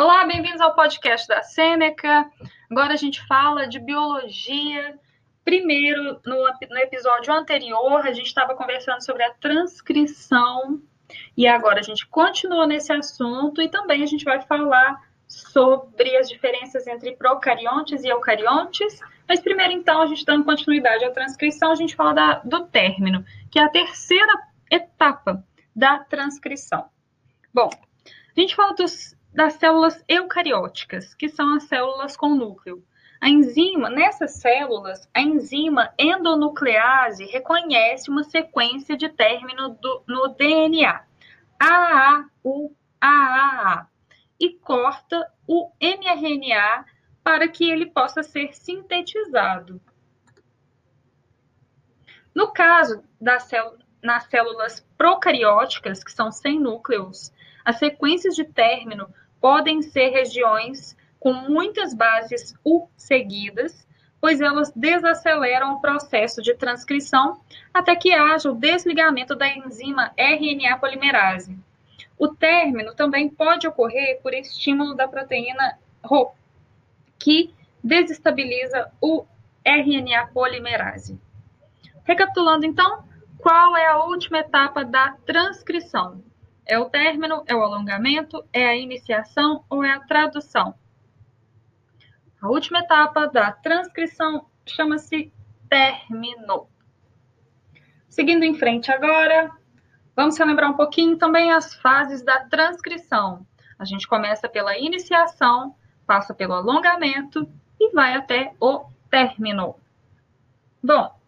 Olá, bem-vindos ao podcast da Sêneca. Agora a gente fala de biologia. Primeiro, no, no episódio anterior, a gente estava conversando sobre a transcrição e agora a gente continua nesse assunto e também a gente vai falar sobre as diferenças entre procariontes e eucariontes. Mas primeiro, então, a gente dando continuidade à transcrição, a gente fala da, do término, que é a terceira etapa da transcrição. Bom, a gente fala dos, das células eucarióticas, que são as células com núcleo. A enzima, nessas células, a enzima endonuclease reconhece uma sequência de término do, no DNA, AAU, AAA, e corta o mRNA para que ele possa ser sintetizado. No caso das nas células procarióticas, que são sem núcleos, as sequências de término podem ser regiões com muitas bases U seguidas, pois elas desaceleram o processo de transcrição até que haja o desligamento da enzima RNA polimerase. O término também pode ocorrer por estímulo da proteína Rho, que desestabiliza o RNA polimerase. Recapitulando então, qual é a última etapa da transcrição? É o término, é o alongamento, é a iniciação ou é a tradução? A última etapa da transcrição chama-se término. Seguindo em frente agora, vamos relembrar um pouquinho também as fases da transcrição. A gente começa pela iniciação, passa pelo alongamento e vai até o término. Bom,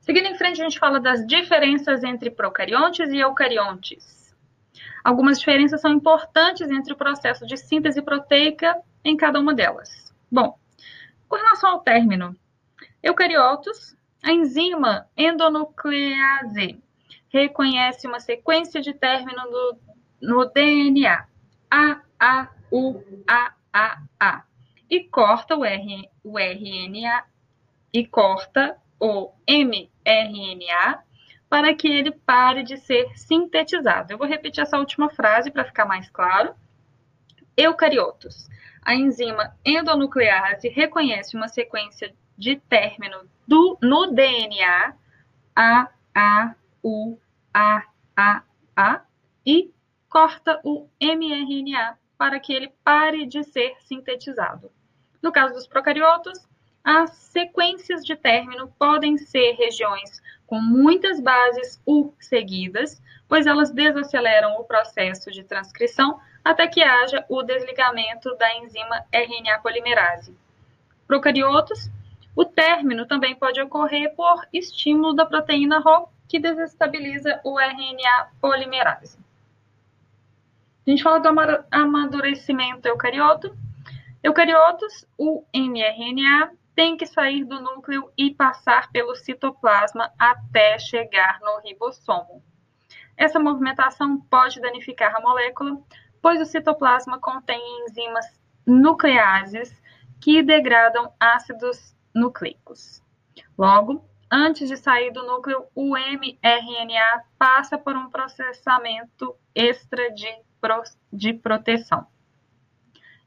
Seguindo em frente, a gente fala das diferenças entre procariontes e eucariontes. Algumas diferenças são importantes entre o processo de síntese proteica em cada uma delas. Bom, com relação ao término, eucariotos, a enzima endonuclease reconhece uma sequência de término no, no DNA, A, A, U, A, A, A, e corta o, R, o RNA e corta o mRNA para que ele pare de ser sintetizado. Eu vou repetir essa última frase para ficar mais claro. Eucariotos. A enzima endonuclease reconhece uma sequência de término do, no DNA A, A, U, A, A, A e corta o mRNA para que ele pare de ser sintetizado. No caso dos procariotos, as sequências de término podem ser regiões com muitas bases U seguidas, pois elas desaceleram o processo de transcrição até que haja o desligamento da enzima RNA polimerase. Procariotos, o término também pode ocorrer por estímulo da proteína Rho, que desestabiliza o RNA polimerase. A gente fala do amadurecimento eucarioto. Eucariotos, o mRNA tem que sair do núcleo e passar pelo citoplasma até chegar no ribossomo. Essa movimentação pode danificar a molécula, pois o citoplasma contém enzimas nucleases que degradam ácidos nucleicos. Logo, antes de sair do núcleo, o mRNA passa por um processamento extra de, pro, de proteção.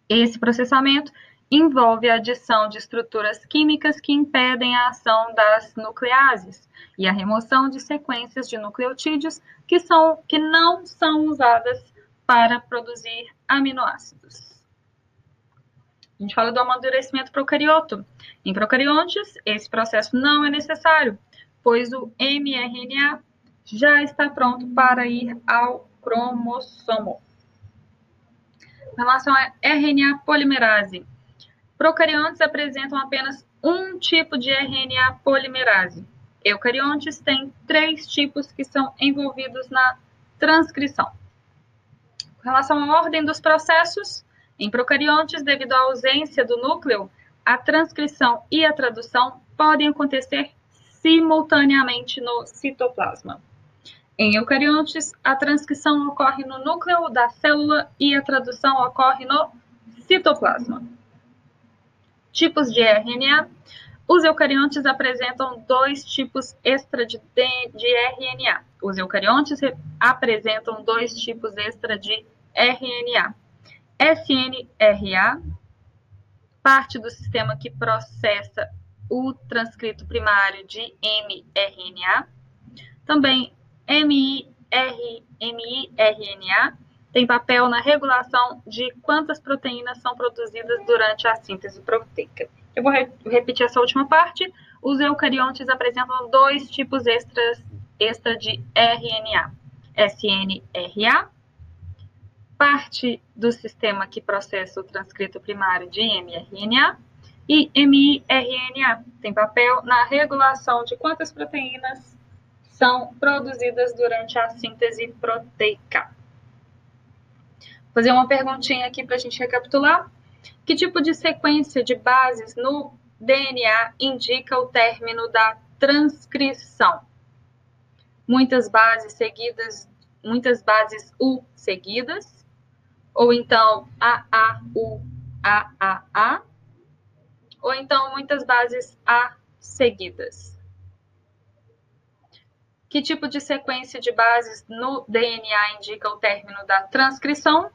Esse processamento envolve a adição de estruturas químicas que impedem a ação das nucleases e a remoção de sequências de nucleotídeos que, são, que não são usadas para produzir aminoácidos. A gente fala do amadurecimento procarioto. Em procariontes, esse processo não é necessário, pois o mRNA já está pronto para ir ao cromossomo. Em relação a RNA polimerase, Procariontes apresentam apenas um tipo de RNA polimerase. Eucariontes têm três tipos que são envolvidos na transcrição. Com relação à ordem dos processos, em procariontes, devido à ausência do núcleo, a transcrição e a tradução podem acontecer simultaneamente no citoplasma. Em eucariontes, a transcrição ocorre no núcleo da célula e a tradução ocorre no citoplasma. Tipos de RNA. Os eucariontes apresentam dois tipos extra de, de RNA. Os eucariontes apresentam dois tipos extra de RNA. SNRA, parte do sistema que processa o transcrito primário de mRNA, também miRNA tem papel na regulação de quantas proteínas são produzidas durante a síntese proteica. Eu vou re repetir essa última parte. Os eucariontes apresentam dois tipos extras, extra de RNA. SNRA, parte do sistema que processa o transcrito primário de mRNA, e miRNA, tem papel na regulação de quantas proteínas são produzidas durante a síntese proteica. Fazer uma perguntinha aqui para a gente recapitular. Que tipo de sequência de bases no DNA indica o término da transcrição? Muitas bases seguidas, muitas bases U seguidas, ou então AAU, AAA, ou então muitas bases A seguidas. Que tipo de sequência de bases no DNA indica o término da transcrição?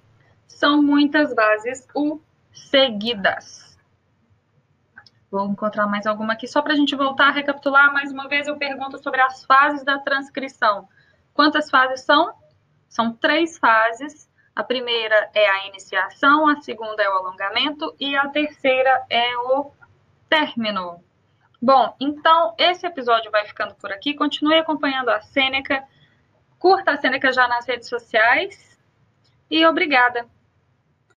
São muitas bases U seguidas. Vou encontrar mais alguma aqui só para a gente voltar a recapitular. Mais uma vez eu pergunto sobre as fases da transcrição. Quantas fases são? São três fases. A primeira é a iniciação, a segunda é o alongamento e a terceira é o término. Bom, então esse episódio vai ficando por aqui. Continue acompanhando a Sêneca. Curta a Sêneca já nas redes sociais. E obrigada!